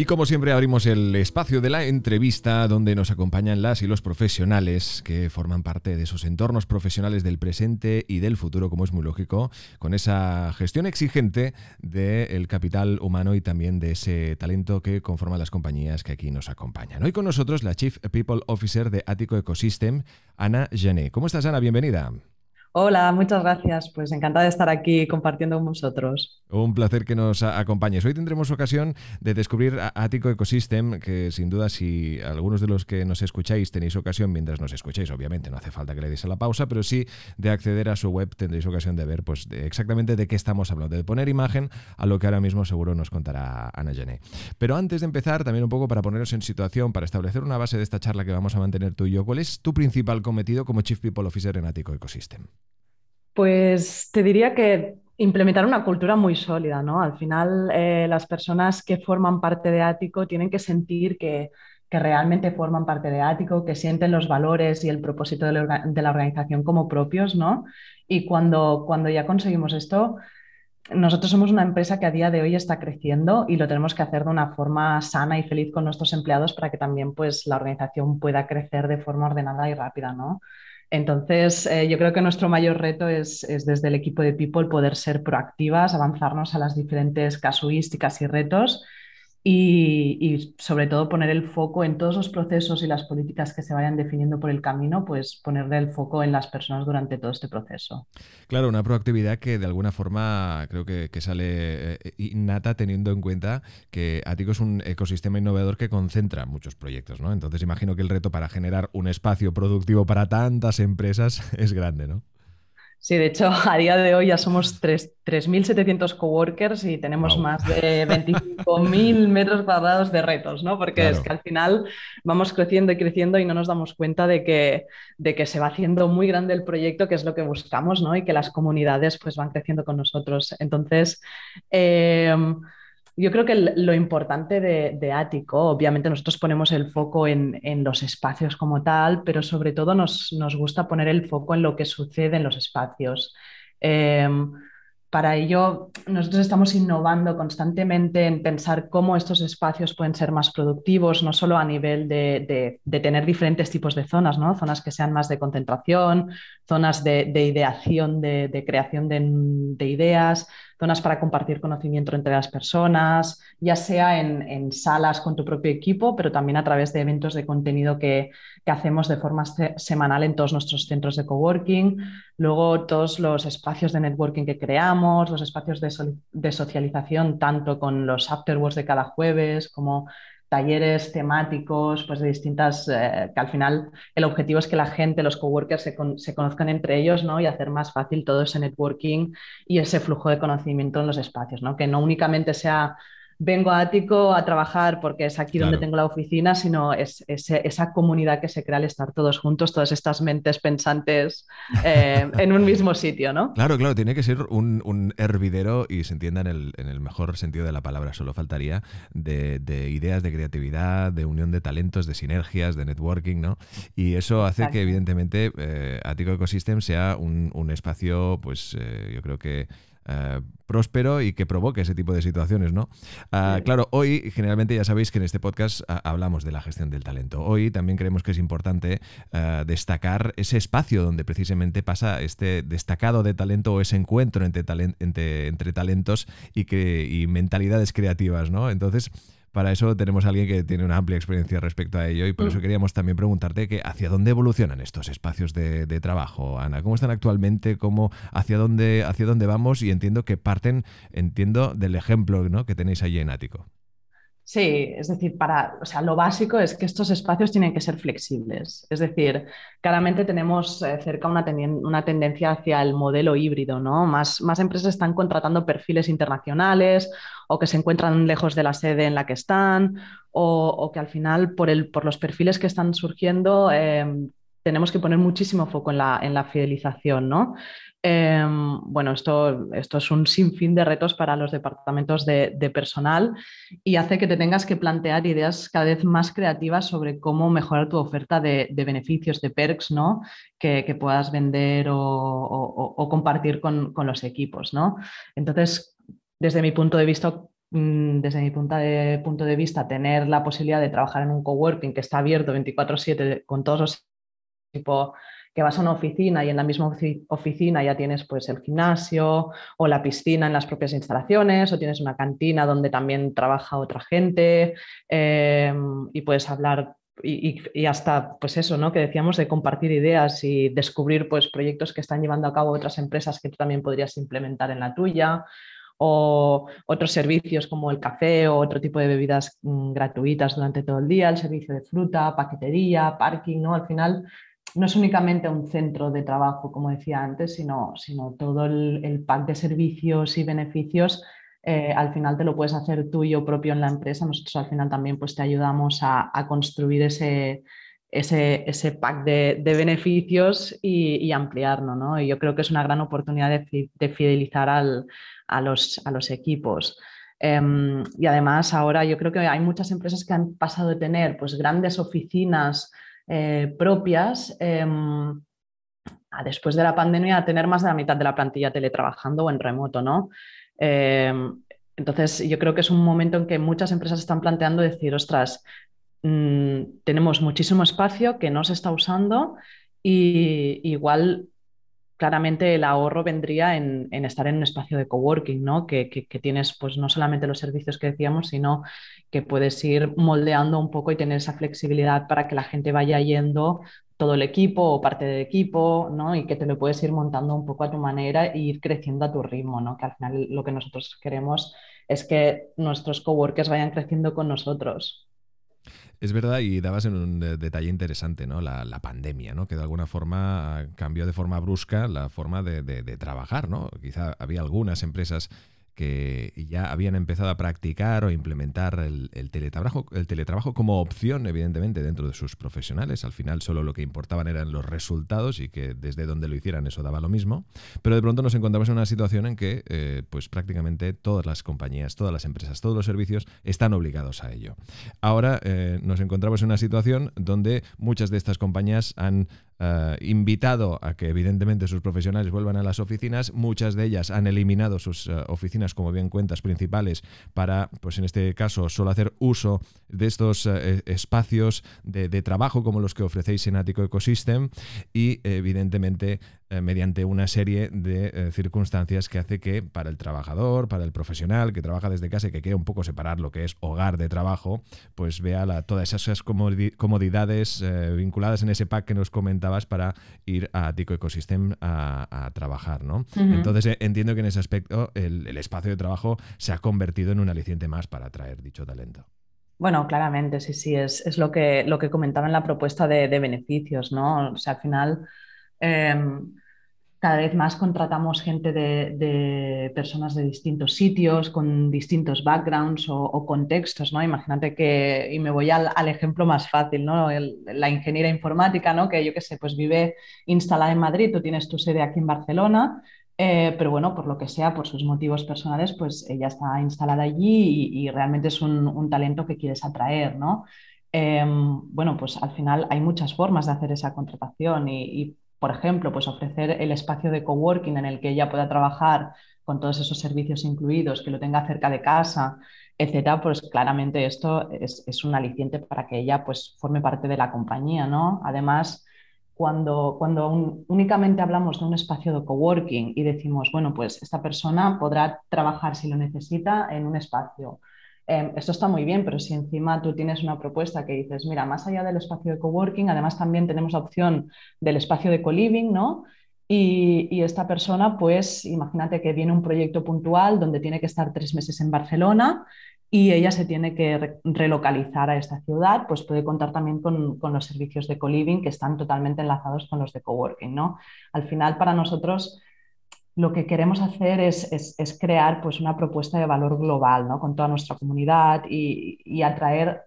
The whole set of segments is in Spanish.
Y como siempre abrimos el espacio de la entrevista donde nos acompañan las y los profesionales que forman parte de esos entornos profesionales del presente y del futuro, como es muy lógico, con esa gestión exigente del capital humano y también de ese talento que conforma las compañías que aquí nos acompañan. Hoy con nosotros la Chief People Officer de Ático Ecosystem, Ana Gené. ¿Cómo estás, Ana? Bienvenida. Hola, muchas gracias. Pues encantada de estar aquí compartiendo con vosotros. Un placer que nos acompañes. Hoy tendremos ocasión de descubrir Ático Ecosystem, que sin duda si algunos de los que nos escucháis tenéis ocasión, mientras nos escucháis, obviamente no hace falta que le deis a la pausa, pero sí de acceder a su web tendréis ocasión de ver pues, exactamente de qué estamos hablando, de poner imagen a lo que ahora mismo seguro nos contará Ana Gené. Pero antes de empezar, también un poco para poneros en situación, para establecer una base de esta charla que vamos a mantener tú y yo, ¿cuál es tu principal cometido como Chief People Officer en Ático Ecosystem? Pues te diría que implementar una cultura muy sólida, ¿no? Al final, eh, las personas que forman parte de Ático tienen que sentir que, realmente forman parte de Ático, que sienten los valores y el propósito de la, organización como propios, ¿no? Y cuando, cuando ya conseguimos esto, nosotros somos una empresa que a día de hoy está creciendo y lo tenemos que hacer de una forma sana y feliz con nuestros empleados para que también pues, la organización pueda crecer de forma ordenada y rápida, ¿no? Entonces, eh, yo creo que nuestro mayor reto es, desde el equipo de People poder ser proactivas, avanzarnos a las diferentes casuísticas y retos y, sobre todo poner el foco en todos los procesos y las políticas que se vayan definiendo por el camino, pues ponerle el foco en las personas durante todo este proceso. Claro, una proactividad que de alguna forma creo que, sale eh, innata teniendo en cuenta que Atico es un ecosistema innovador que concentra muchos proyectos, ¿no? Entonces imagino que el reto para generar un espacio productivo para tantas empresas es grande, ¿no? Sí, de hecho, a día de hoy ya somos 3.700 coworkers y tenemos más de 25.000 metros cuadrados de retos, ¿no? Porque es que al final vamos creciendo y creciendo y no nos damos cuenta de que, de que se va haciendo muy grande el proyecto, que es lo que buscamos, ¿no? Y que las comunidades pues van creciendo con nosotros. Entonces, eh, yo creo que lo importante de, Ático, obviamente nosotros ponemos el foco en, los espacios como tal, pero sobre todo nos, gusta poner el foco en lo que sucede en los espacios. Em, para ello, nosotros estamos innovando constantemente en pensar cómo estos espacios pueden ser más productivos, no solo a nivel de, tener diferentes tipos de zonas, ¿no? zonas que sean más de concentración, zonas de, ideación, de, creación de ideas, zonas para compartir conocimiento entre las personas, ya sea en, salas con tu propio equipo, pero también a través de eventos de contenido que, hacemos de forma semanal en todos nuestros centros de coworking, luego todos los espacios de networking que creamos, los espacios de, socialización, tanto con los afterworks de cada jueves como talleres temáticos, pues de distintas, eh, que al final el objetivo es que la gente, los coworkers se, se, conozcan entre ellos, ¿no? Y hacer más fácil todo ese networking y ese flujo de conocimiento en los espacios, ¿no? Que no únicamente sea vengo a Ático a trabajar porque es aquí donde tengo la oficina, sino es, esa comunidad que se crea al estar todos juntos, todas estas mentes pensantes eh, en un mismo sitio, ¿no? Claro, claro, tiene que ser un, hervidero y se entienda en el, mejor sentido de la palabra, solo faltaría, de, ideas de creatividad, de unión de talentos, de sinergias, de networking, ¿no? Y eso hace que evidentemente eh, Ático Ecosystem sea un, espacio, pues eh, yo creo que eh, próspero y que provoque ese tipo de situaciones, ¿no? Ah, claro, hoy generalmente ya sabéis que en este podcast ah, hablamos de la gestión del talento. Hoy también creemos que es importante ah, destacar ese espacio donde precisamente pasa este destacado de talento o ese encuentro entre, entre, talentos y, que, y mentalidades creativas, ¿no? Entonces, para eso tenemos a alguien que tiene una amplia experiencia respecto a ello y por eso mm. queríamos también preguntarte que hacia dónde evolucionan estos espacios de, trabajo, Ana, cómo están actualmente, cómo hacia dónde hacia dónde vamos y entiendo que parten, entiendo del ejemplo ¿no? que tenéis allí en Ático. Sí, es decir, para, o sea, lo básico es que estos espacios tienen que ser flexibles. Es decir, claramente tenemos eh, cerca una, tendencia hacia el modelo híbrido, ¿no? Más, más, empresas están contratando perfiles internacionales o que se encuentran lejos de la sede en la que están o, que al final por, el, por, los perfiles que están surgiendo eh, tenemos que poner muchísimo foco en la, en la fidelización, ¿no? Em, bueno, esto, esto es un sinfín de retos para los departamentos de, personal y hace que te tengas que plantear ideas cada vez más creativas sobre cómo mejorar tu oferta de, beneficios, de perks, ¿no? Que, puedas vender o, compartir con, los equipos, ¿no? Entonces, desde mi punto de vista, mm, desde mi punto de, punto de vista, tener la posibilidad de trabajar en un coworking que está abierto 24/7 con todos los tipos que vas a una oficina y en la misma oficina ya tienes pues el gimnasio o la piscina en las propias instalaciones o tienes una cantina donde también trabaja otra gente em, y puedes hablar y, hasta pues eso, ¿no? Que decíamos de compartir ideas y descubrir pues proyectos que están llevando a cabo otras empresas que tú también podrías implementar en la tuya o otros servicios como el café o otro tipo de bebidas mm, gratuitas durante todo el día, el servicio de fruta, paquetería, parking, ¿no? Al final no es únicamente un centro de trabajo, como decía antes, sino, sino todo el, pack de servicios y beneficios. Eh, al final te lo puedes hacer tú y yo propio en la empresa. Nosotros al final también pues, te ayudamos a, construir ese, ese, pack de, beneficios y, ampliarlo. ¿no? Y yo creo que es una gran oportunidad de, fidelizar a, los, a los equipos. Em, y además ahora yo creo que hay muchas empresas que han pasado de tener pues, grandes oficinas eh, propias em, después de la pandemia a tener más de la mitad de la plantilla teletrabajando o en remoto, ¿no? Em, entonces, yo creo que es un momento en que muchas empresas están planteando decir, ostras, mm, tenemos muchísimo espacio que no se está usando y igual claramente el ahorro vendría en, estar en un espacio de coworking, ¿no? Que, tienes pues no solamente los servicios que decíamos, sino que puedes ir moldeando un poco y tener esa flexibilidad para que la gente vaya yendo todo el equipo o parte del equipo, ¿no? Y que te lo puedes ir montando un poco a tu manera e ir creciendo a tu ritmo, ¿no? Que al final lo que nosotros queremos es que nuestros coworkers vayan creciendo con nosotros. Es verdad, y dabas en un detalle interesante, ¿no? La, pandemia, ¿no? Que de alguna forma cambió de forma brusca la forma de, de trabajar, ¿no? Quizá había algunas empresas que ya habían empezado a practicar o implementar el, teletrabajo, el teletrabajo como opción, evidentemente, dentro de sus profesionales. Al final solo lo que importaban eran los resultados y que desde donde lo hicieran eso daba lo mismo. Pero de pronto nos encontramos en una situación en que eh, pues prácticamente todas las compañías, todas las empresas, todos los servicios están obligados a ello. Ahora eh, nos encontramos en una situación donde muchas de estas compañías han eh, invitado a que evidentemente sus profesionales vuelvan a las oficinas. Muchas de ellas han eliminado sus oficinas, como bien cuentas, principales para, pues en este caso, solo hacer uso de estos eh, espacios de, de, trabajo como los que ofrecéis en Ático Ecosystem y evidentemente eh, mediante una serie de eh, circunstancias que hace que para el trabajador, para el profesional que trabaja desde casa y que quiere un poco separar lo que es hogar de trabajo, pues vea la, todas esas comodidades eh, vinculadas en ese pack que nos comentabas para ir a Tico Ecosystem a, trabajar, ¿no? Entonces entiendo que en ese aspecto el, espacio de trabajo se ha convertido en un aliciente más para atraer dicho talento. Bueno, claramente, sí, sí, es, es lo, que, lo que comentaba en la propuesta de, de beneficios, ¿no? O sea, al final Em, cada vez más contratamos gente de, personas de distintos sitios, con distintos backgrounds o, contextos, ¿no? Imagínate que, y me voy al, ejemplo más fácil, ¿no? la ingeniera informática, ¿no? Que yo qué sé, pues vive instalada en Madrid, tú tienes tu sede aquí en Barcelona, eh, pero bueno, por lo que sea, por sus motivos personales, pues ella está instalada allí y, realmente es un, talento que quieres atraer, ¿no? Em, bueno, pues al final hay muchas formas de hacer esa contratación y por ejemplo, pues ofrecer el espacio de coworking en el que ella pueda trabajar con todos esos servicios incluidos, que lo tenga cerca de casa, etcétera, pues claramente esto es, un aliciente para que ella pues forme parte de la compañía, ¿no? Además, cuando, cuando únicamente hablamos de un espacio de coworking y decimos, bueno, pues esta persona podrá trabajar si lo necesita en un espacio Em, esto está muy bien, pero si encima tú tienes una propuesta que dices, mira, más allá del espacio de coworking, además también tenemos la opción del espacio de co-living, ¿no? Y, esta persona, pues imagínate que viene un proyecto puntual donde tiene que estar tres meses en Barcelona y ella se tiene que relocalizar a esta ciudad, pues puede contar también con, los servicios de co-living que están totalmente enlazados con los de coworking, ¿no? Al final, para nosotros, lo que queremos hacer es, es, crear pues, una propuesta de valor global, ¿no? Con toda nuestra comunidad y, y atraer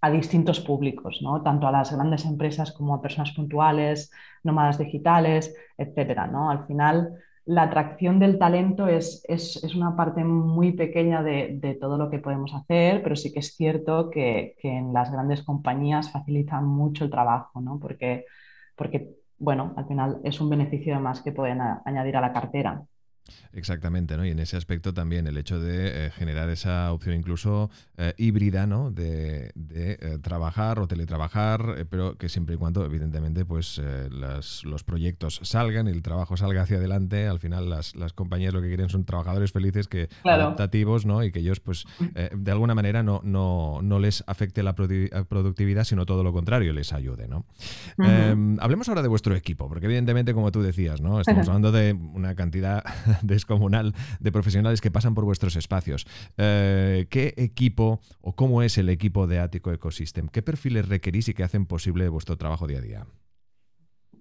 a distintos públicos, ¿no? tanto a las grandes empresas como a personas puntuales, nómadas digitales, etcétera. ¿no? Al final, la atracción del talento es, es, una parte muy pequeña de, todo lo que podemos hacer, pero sí que es cierto que, en las grandes compañías facilitan mucho el trabajo, ¿no? porque, porque, bueno, al final es un beneficio más que pueden añadir a la cartera. Exactamente, ¿no? Y en ese aspecto también el hecho de eh, generar esa opción incluso eh, híbrida, ¿no? De, eh, trabajar o teletrabajar, pero que siempre y cuando, evidentemente, pues los proyectos salgan y el trabajo salga hacia adelante. Al final las, compañías lo que quieren son trabajadores felices, que adaptativos, ¿no? Y que ellos, pues, de alguna manera no, no, no, les afecte la productividad, sino todo lo contrario, les ayude, ¿no? Em, hablemos ahora de vuestro equipo, porque evidentemente, como tú decías, ¿no? Estamos hablando de una cantidad descomunal de profesionales que pasan por vuestros espacios. Eh, ¿Qué equipo o cómo es el equipo de Ático Ecosystem? ¿Qué perfiles requerís y qué hacen posible vuestro trabajo día a día?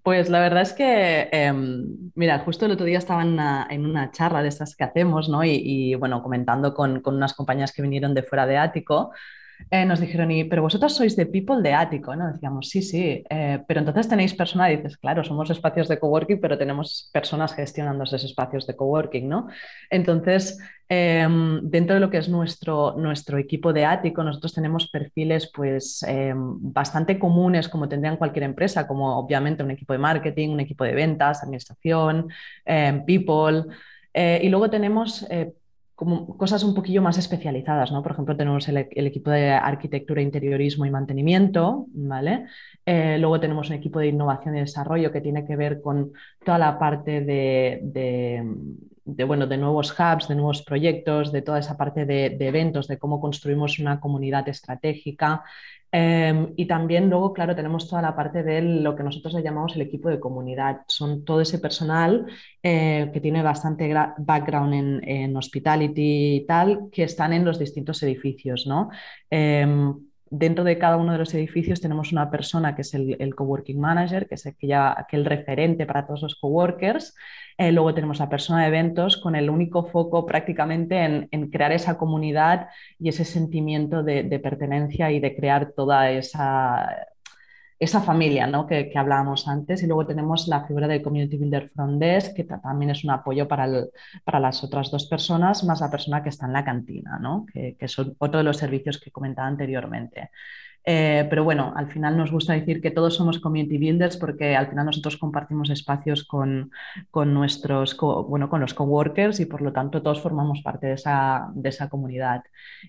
Pues la verdad es que, em, mira, justo el otro día estaba en una, charla de estas que hacemos, ¿no? Y, bueno, comentando con, con, unas compañías que vinieron de fuera de Ático, eh, nos dijeron, y, pero vosotros sois de People de Ático, ¿no? Decíamos, sí, sí, eh, pero entonces tenéis personas, y dices, claro, somos espacios de coworking, pero tenemos personas gestionando esos espacios de coworking, ¿no? Entonces, em, dentro de lo que es nuestro, nuestro equipo de Ático, nosotros tenemos perfiles pues em, bastante comunes como tendrían cualquier empresa, como obviamente un equipo de marketing, un equipo de ventas, administración, em, people. Eh, y luego tenemos como cosas un poquillo más especializadas, ¿no? Por ejemplo, tenemos el, equipo de arquitectura, interiorismo y mantenimiento, ¿vale? Eh, luego tenemos un equipo de innovación y desarrollo que tiene que ver con toda la parte de, de, bueno, de nuevos hubs, de nuevos proyectos, de toda esa parte de, de eventos, de cómo construimos una comunidad estratégica. Em, y también luego, claro, tenemos toda la parte de lo que nosotros le llamamos el equipo de comunidad. Son todo ese personal eh, que tiene bastante background en, hospitality y tal, que están en los distintos edificios, ¿no? Em, dentro de cada uno de los edificios tenemos una persona que es el, el coworking manager, que es el, que ya, que el referente para todos los coworkers. Eh, luego tenemos la persona de eventos con el único foco prácticamente en, crear esa comunidad y ese sentimiento de, pertenencia y de crear toda esa, esa familia ¿no? que, hablábamos antes. Y luego tenemos la figura del Community Builder Front Desk, que también es un apoyo para, para las otras dos personas, más la persona que está en la cantina, ¿no? que, que son otro de los servicios que comentaba anteriormente. Eh, pero bueno, al final nos gusta decir que todos somos community builders porque al final nosotros compartimos espacios con, con nuestros, bueno, con los coworkers y por lo tanto todos formamos parte de esa, de esa comunidad.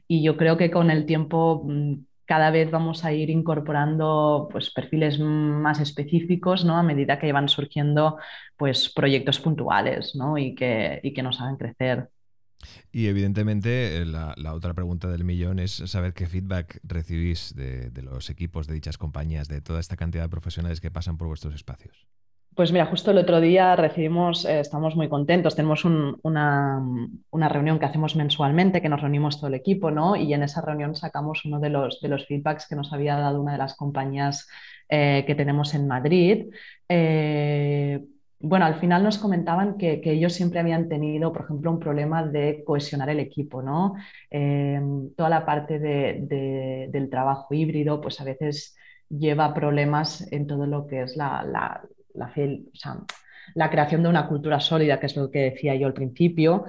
Y yo creo que con el tiempo mm, cada vez vamos a ir incorporando pues, perfiles más específicos ¿no? a medida que van surgiendo pues, proyectos puntuales ¿no? y, que, y que nos hagan crecer. Y evidentemente eh, la, otra pregunta del millón es saber qué feedback recibís de, los equipos de dichas compañías, de toda esta cantidad de profesionales que pasan por vuestros espacios. Pues mira, justo el otro día recibimos, eh, estamos muy contentos, tenemos una, reunión que hacemos mensualmente, que nos reunimos todo el equipo, ¿no? Y en esa reunión sacamos uno de los, feedbacks que nos había dado una de las compañías eh, que tenemos en Madrid bueno, al final nos comentaban que, ellos siempre habían tenido, por ejemplo, un problema de cohesionar el equipo, ¿no? Toda la parte del trabajo híbrido, pues a veces lleva problemas en todo lo que es la, la, creación de una cultura sólida, que es lo que decía yo al principio.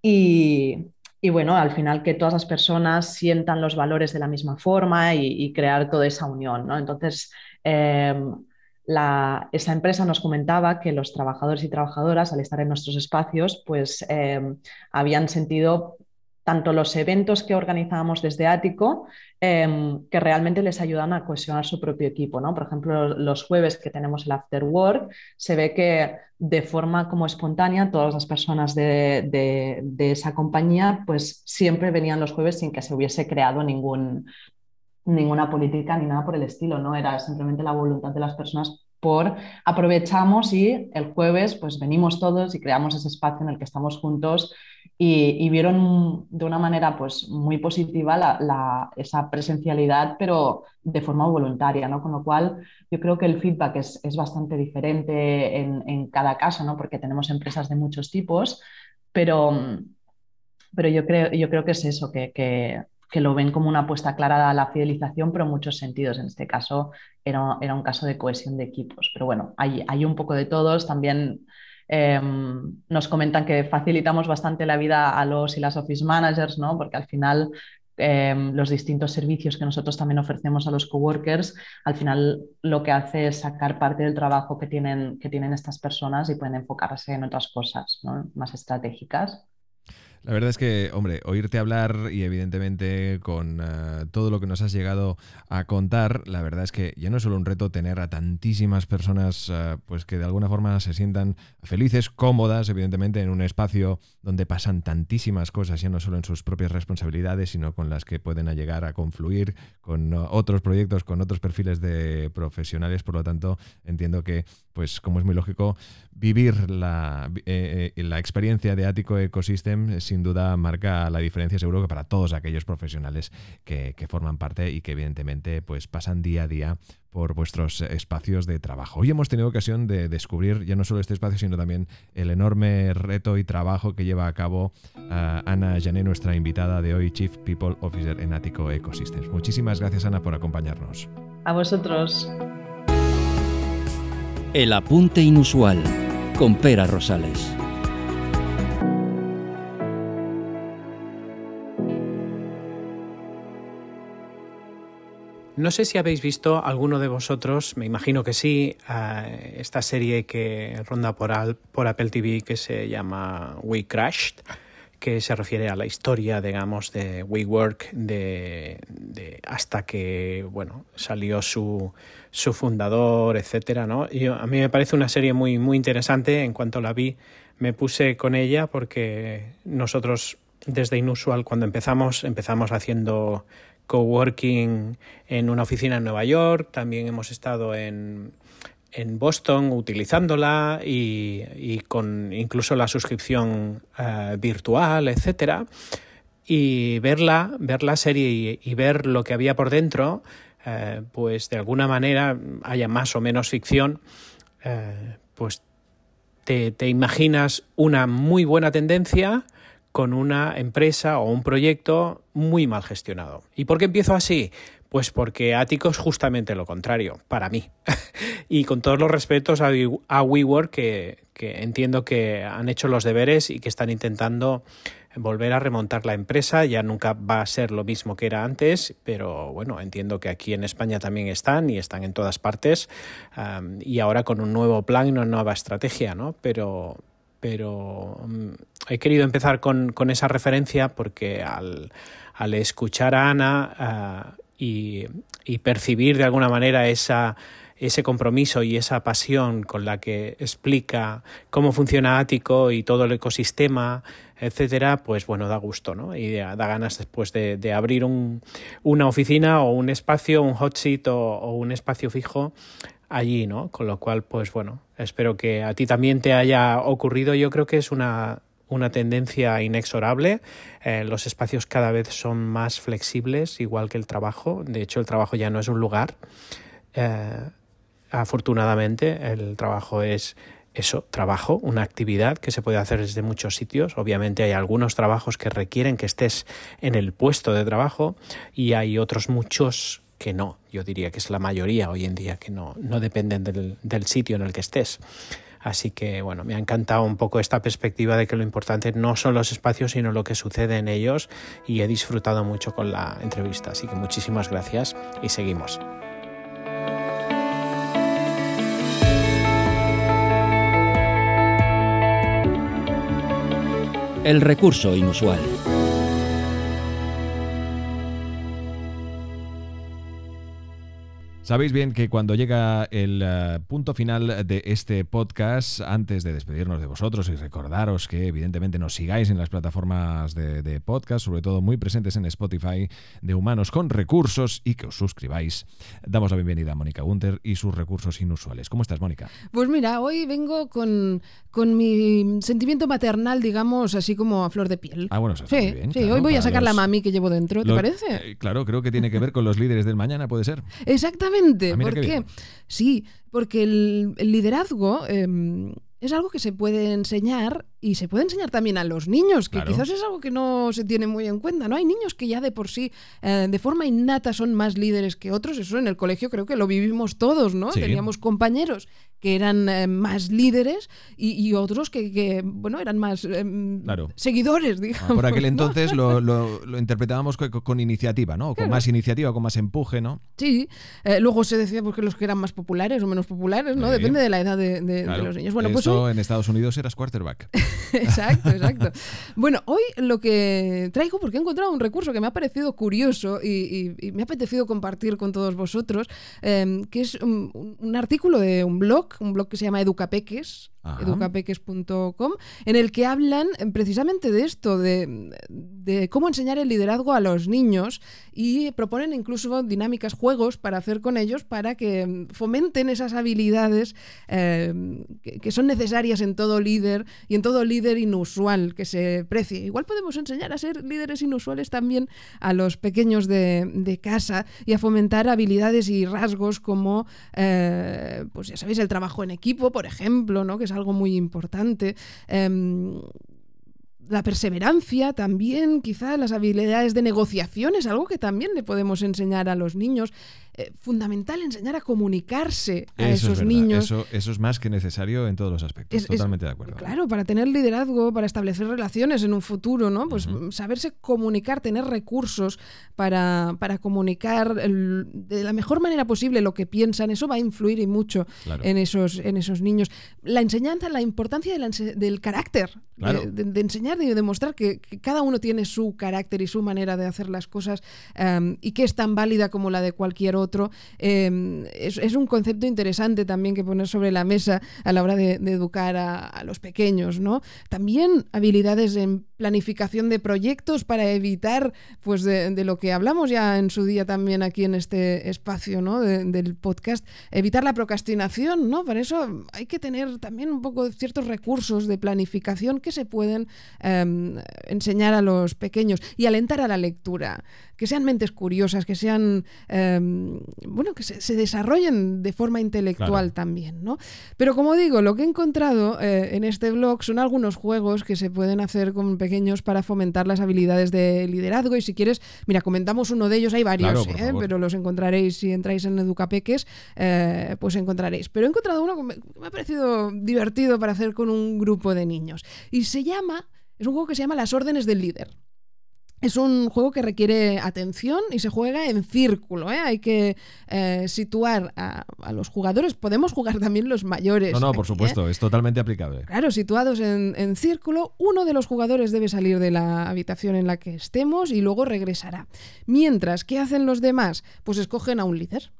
Y, bueno, al final que todas las personas sientan los valores de la misma forma y, crear toda esa unión, ¿no? Entonces, em, esa empresa nos comentaba que los trabajadores y trabajadoras, al estar en nuestros espacios, pues em, habían sentido tanto los eventos que organizábamos desde Ático, em, que realmente les ayudan a cohesionar su propio equipo. ¿no? Por ejemplo, los jueves que tenemos el After Work, se ve que de forma como espontánea, todas las personas de, esa compañía, pues siempre venían los jueves sin que se hubiese creado ninguna política ni nada por el estilo, ¿no? Era simplemente la voluntad de las personas por aprovechamos y el jueves pues venimos todos y creamos ese espacio en el que estamos juntos y, vieron de una manera pues muy positiva esa presencialidad, pero de forma voluntaria, ¿no? Con lo cual yo creo que el feedback es, bastante diferente en, cada caso, ¿no? Porque tenemos empresas de muchos tipos, pero, pero yo, creo, yo creo que es eso, que, que, lo ven como una apuesta clara a la fidelización, pero en muchos sentidos. En este caso era, era un caso de cohesión de equipos. Pero bueno, hay, hay un poco de todos. También Em, nos comentan que facilitamos bastante la vida a los y las office managers, ¿no? porque al final em, los distintos servicios que nosotros también ofrecemos a los coworkers, al final lo que hace es sacar parte del trabajo que tienen, que tienen estas personas y pueden enfocarse en otras cosas más estratégicas. La verdad es que, hombre, oírte hablar y evidentemente con eh, todo lo que nos has llegado a contar, la verdad es que ya no es solo un reto tener a tantísimas personas eh, pues que de alguna forma se sientan felices, cómodas, evidentemente, en un espacio donde pasan tantísimas cosas, ya no solo en sus propias responsabilidades, sino con las que pueden llegar a confluir con otros proyectos, con otros perfiles de profesionales. Por lo tanto, entiendo que, pues como es muy lógico, vivir la, eh, eh, la experiencia de Ático Ecosystem sin duda marca la diferencia seguro que para todos aquellos profesionales que, que forman parte y que evidentemente pues pasan día a día por vuestros espacios de trabajo. Hoy hemos tenido ocasión de descubrir ya no solo este espacio, sino también el enorme reto y trabajo que lleva a cabo uh, Ana Jané, nuestra invitada de hoy, Chief People Officer en Atico Ecosystems. Muchísimas gracias, Ana, por acompañarnos. A vosotros. El apunte inusual con Pera Rosales. No sé si habéis visto alguno de vosotros, me imagino que sí, esta serie que ronda por, Apple TV que se llama We Crashed, que se refiere a la historia, digamos, de WeWork de, hasta que bueno salió su, su fundador, etcétera, ¿no? Y a mí me parece una serie muy, muy interesante. En cuanto la vi, me puse con ella porque nosotros desde Inusual, cuando empezamos, empezamos haciendo coworking en una oficina en Nueva York, también hemos estado en, en Boston utilizándola y, con incluso la suscripción eh, virtual, etcétera. Y verla, ver la serie y, ver lo que había por dentro, eh, pues de alguna manera haya más o menos ficción, eh, pues te, te imaginas una muy buena tendencia con una empresa o un proyecto muy mal gestionado. ¿Y por qué empiezo así? Pues porque Ático es justamente lo contrario, para mí. y con todos los respetos a, WeWork, que, que, entiendo que han hecho los deberes y que están intentando volver a remontar la empresa. Ya nunca va a ser lo mismo que era antes, pero bueno, entiendo que aquí en España también están y están en todas partes. y ahora con un nuevo plan y una nueva estrategia, ¿no? Pero, pero mm, he querido empezar con, esa referencia porque al, escuchar a Ana eh, y, percibir de alguna manera esa, ese compromiso y esa pasión con la que explica cómo funciona Ático y todo el ecosistema, etcétera, pues bueno, da gusto, ¿no? Y da, ganas después de, abrir una oficina o un espacio, un hot seat o un espacio fijo allí, ¿no? Con lo cual, pues bueno, espero que a ti también te haya ocurrido. Yo creo que es una, una tendencia inexorable. Eh, los espacios cada vez son más flexibles, igual que el trabajo. De hecho, el trabajo ya no es un lugar. Eh, afortunadamente, el trabajo es eso, trabajo, una actividad que se puede hacer desde muchos sitios. Obviamente hay algunos trabajos que requieren que estés en el puesto de trabajo y hay otros muchos que no. Yo diría que es la mayoría hoy en día que no, no dependen del, del sitio en el que estés. Así que bueno, me ha encantado un poco esta perspectiva de que lo importante no son los espacios, sino lo que sucede en ellos y he disfrutado mucho con la entrevista. Así que muchísimas gracias y seguimos. El recurso inusual. Sabéis bien que cuando llega el eh, punto final de este podcast, antes de despedirnos de vosotros y recordaros que evidentemente nos sigáis en las plataformas de, podcast, sobre todo muy presentes en Spotify de Humanos con Recursos y que os suscribáis, damos la bienvenida a Mónica Gunter y sus recursos inusuales. ¿Cómo estás, Mónica? Pues mira, hoy vengo con, con mi sentimiento maternal, digamos, así como a flor de piel. Ah, bueno, eso está sí, muy bien. sí, claro, hoy voy a sacar la mami que llevo dentro, ¿te los- parece? eh, claro, creo que tiene que ver con los líderes del mañana, ¿puede ser? Exactamente. Ah, ¿Por qué. Sí, porque el, el liderazgo em, es algo que se puede enseñar y se puede enseñar también a los niños, que Claro. quizás es algo que no se tiene muy en cuenta. ¿no? Hay niños que ya de por sí, eh, de forma innata, son más líderes que otros. Eso en el colegio creo que lo vivimos todos, ¿no? Sí. Teníamos compañeros que eran eh, más líderes y, y otros que, que, bueno, eran más em, Claro. seguidores, Ah, digamos. Por aquel ¿no? entonces lo, lo- lo interpretábamos co- co- con, iniciativa, ¿no? Con Claro. más iniciativa, con más empuje, ¿no? Sí, eh, luego se decía porque los que eran más populares o menos populares, ¿no? Sí. Depende de la edad de, de- de Claro. los niños. Bueno, pues Eso hoy, en Estados Unidos eras quarterback. exacto, exacto. Bueno, hoy lo que traigo, porque he encontrado un recurso que me ha parecido curioso y, y- y me ha apetecido compartir con todos vosotros, eh, que es un, un artículo de un blog, un blog que se llama Educapeques. educapeques.com, en el que hablan eh, precisamente de esto, de, cómo enseñar el liderazgo a los niños y proponen incluso dinámicas, juegos para hacer con ellos para que mm, fomenten esas habilidades eh, que, son necesarias en todo líder y en todo líder inusual que se precie. Igual podemos enseñar a ser líderes inusuales también a los pequeños de, de casa y a fomentar habilidades y rasgos como, eh, pues ya sabéis, el trabajo en equipo, por ejemplo, ¿no? que es algo muy importante. Em, la perseverancia también, quizá las habilidades de negociación es algo que también le podemos enseñar a los niños. Eh, fundamental enseñar a comunicarse a Eso es esos niños. Eso, eso es más que necesario en todos los aspectos. Es- es- Totalmente de acuerdo. Claro, para tener liderazgo, para establecer relaciones en un futuro, ¿no? Pues Ujú. saberse comunicar, tener recursos para, para comunicar el- de la mejor manera posible lo que piensan, eso va a influir y mucho Claro. en, esos, en esos niños. La enseñanza, la importancia de la del carácter, de- Claro. de, de enseñar y de demostrar que, que cada uno tiene su carácter y su manera de hacer las cosas em, y que es tan válida como la de cualquier otro. Em, es, un concepto interesante también que poner sobre la mesa a la hora de, educar a, los pequeños, ¿no? También habilidades en planificación de proyectos para evitar, pues, de, lo que hablamos ya en su día también aquí en este espacio, ¿no? De- del podcast, evitar la procrastinación, ¿no? Para eso hay que tener también un poco ciertos recursos de planificación que se pueden em, enseñar a los pequeños y alentar a la lectura, que sean mentes curiosas, que sean, em, bueno, que se, se desarrollen de forma intelectual Claro. también, ¿no? Pero como digo, lo que he encontrado eh, en este blog son algunos juegos que se pueden hacer con pequeños para fomentar las habilidades de liderazgo y si quieres, mira, comentamos uno de ellos, hay varios, Claro, ¿eh? pero los encontraréis si entráis en Educapeques, eh, pues encontraréis. Pero he encontrado uno que me ha parecido divertido para hacer con un grupo de niños y se llama, es un juego que se llama Las órdenes del líder. Es un juego que requiere atención y se juega en círculo. ¿eh? Hay que eh, situar a, a los jugadores. Podemos jugar también los mayores. No, no, aquí, por ¿eh? supuesto, es totalmente aplicable. Claro, situados en, en círculo, uno de los jugadores debe salir de la habitación en la que estemos y luego regresará. Mientras, ¿qué hacen los demás? Pues escogen a un líder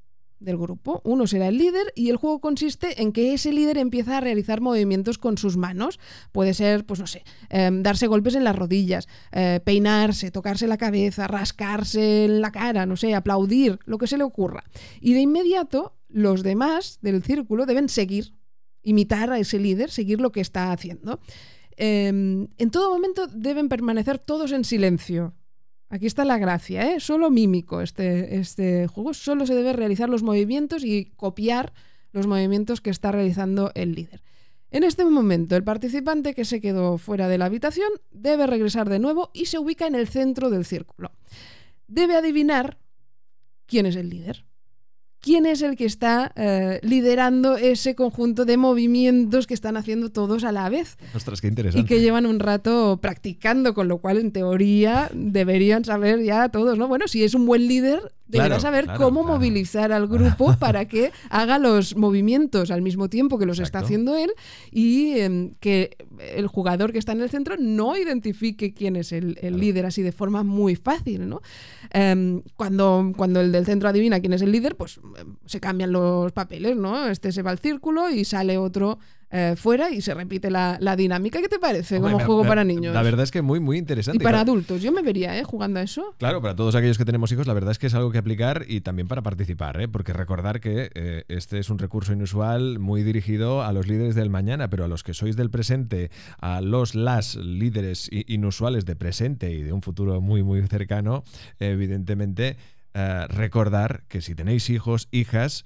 del grupo. Uno será el líder y el juego consiste en que ese líder empieza a realizar movimientos con sus manos. Puede ser, pues no sé, eh, darse golpes en las rodillas, eh, peinarse, tocarse la cabeza, rascarse en la cara, no sé, aplaudir, lo que se le ocurra. Y de inmediato, los demás del círculo deben seguir imitar a ese líder, seguir lo que está haciendo. Eh, en todo momento deben permanecer todos en silencio. Aquí está la gracia, ¿eh? Solo mímico este, este juego. Solo se debe realizar los movimientos y copiar los movimientos que está realizando el líder. En este momento, el participante que se quedó fuera de la habitación debe regresar de nuevo y se ubica en el centro del círculo. Debe adivinar quién es el líder quién es el que está eh, liderando ese conjunto de movimientos que están haciendo todos a la vez Ostras, qué y interesante. que llevan un rato practicando, con lo cual en teoría deberían saber ya todos, ¿no? Bueno, si es un buen líder, deberá saber cómo movilizar al grupo para que haga los movimientos al mismo tiempo que los está haciendo él y em, que el jugador que está en el centro no identifique quién es el, líder así de forma muy fácil. ¿no? Em, cuando, cuando el del centro adivina quién es el líder, pues em, se cambian los papeles, ¿no? Este se va al círculo y sale otro eh, fuera y se repite la, dinámica. ¿Qué te parece como juego para niños? La verdad es que muy, muy interesante. Y para adultos, yo me vería ¿eh? jugando a eso. Claro, para todos aquellos que tenemos hijos, la verdad es que es algo que aplicar y también para participar, ¿eh? porque recordar que eh, este es un recurso inusual muy dirigido a los líderes del mañana, pero a los que sois del presente, a los las líderes inusuales de presente y de un futuro muy, muy cercano, evidentemente, recordar que si tenéis hijos, hijas,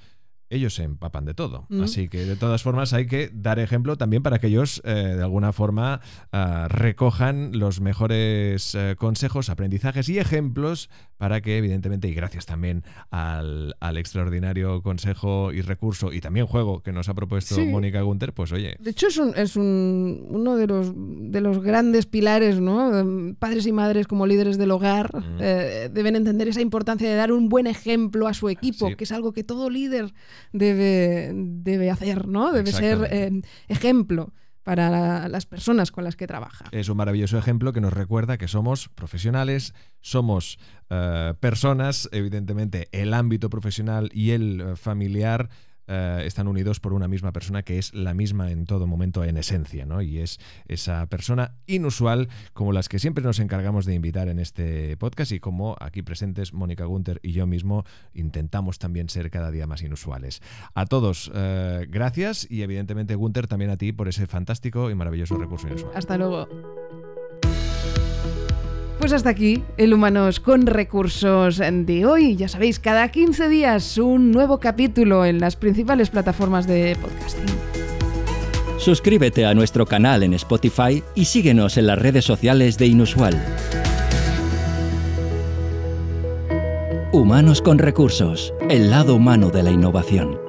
ellos se empapan de todo. Mm. Así que de todas formas hay que dar ejemplo también para que ellos eh, de alguna forma ah, recojan los mejores eh, consejos, aprendizajes y ejemplos para que evidentemente, y gracias también al, extraordinario consejo y recurso y también juego que nos ha propuesto Mónica Gunter, pues oye. De hecho es, es un, uno de los, de los grandes pilares, ¿no? Padres y madres como líderes del hogar mm. eh, deben entender esa importancia de dar un buen ejemplo a su equipo, que es algo que todo líder debe, debe hacer, ¿no? Debe ser eh, ejemplo para las personas con las que trabaja. Es un maravilloso ejemplo que nos recuerda que somos profesionales, somos eh, personas, evidentemente el ámbito profesional y el eh, familiar eh, están unidos por una misma persona que es la misma en todo momento en esencia, ¿no? Y es esa persona inusual como las que siempre nos encargamos de invitar en este podcast y como aquí presentes Mónica Gunter y yo mismo intentamos también ser cada día más inusuales. A todos, eh, gracias y evidentemente Gunter también a ti por ese fantástico y maravilloso recurso inusual. Hasta luego. Pues hasta aquí el Humanos con Recursos de hoy. Ya sabéis, cada 15 días un nuevo capítulo en las principales plataformas de podcasting. Suscríbete a nuestro canal en Spotify y síguenos en las redes sociales de Inusual. Humanos con Recursos, el lado humano de la innovación.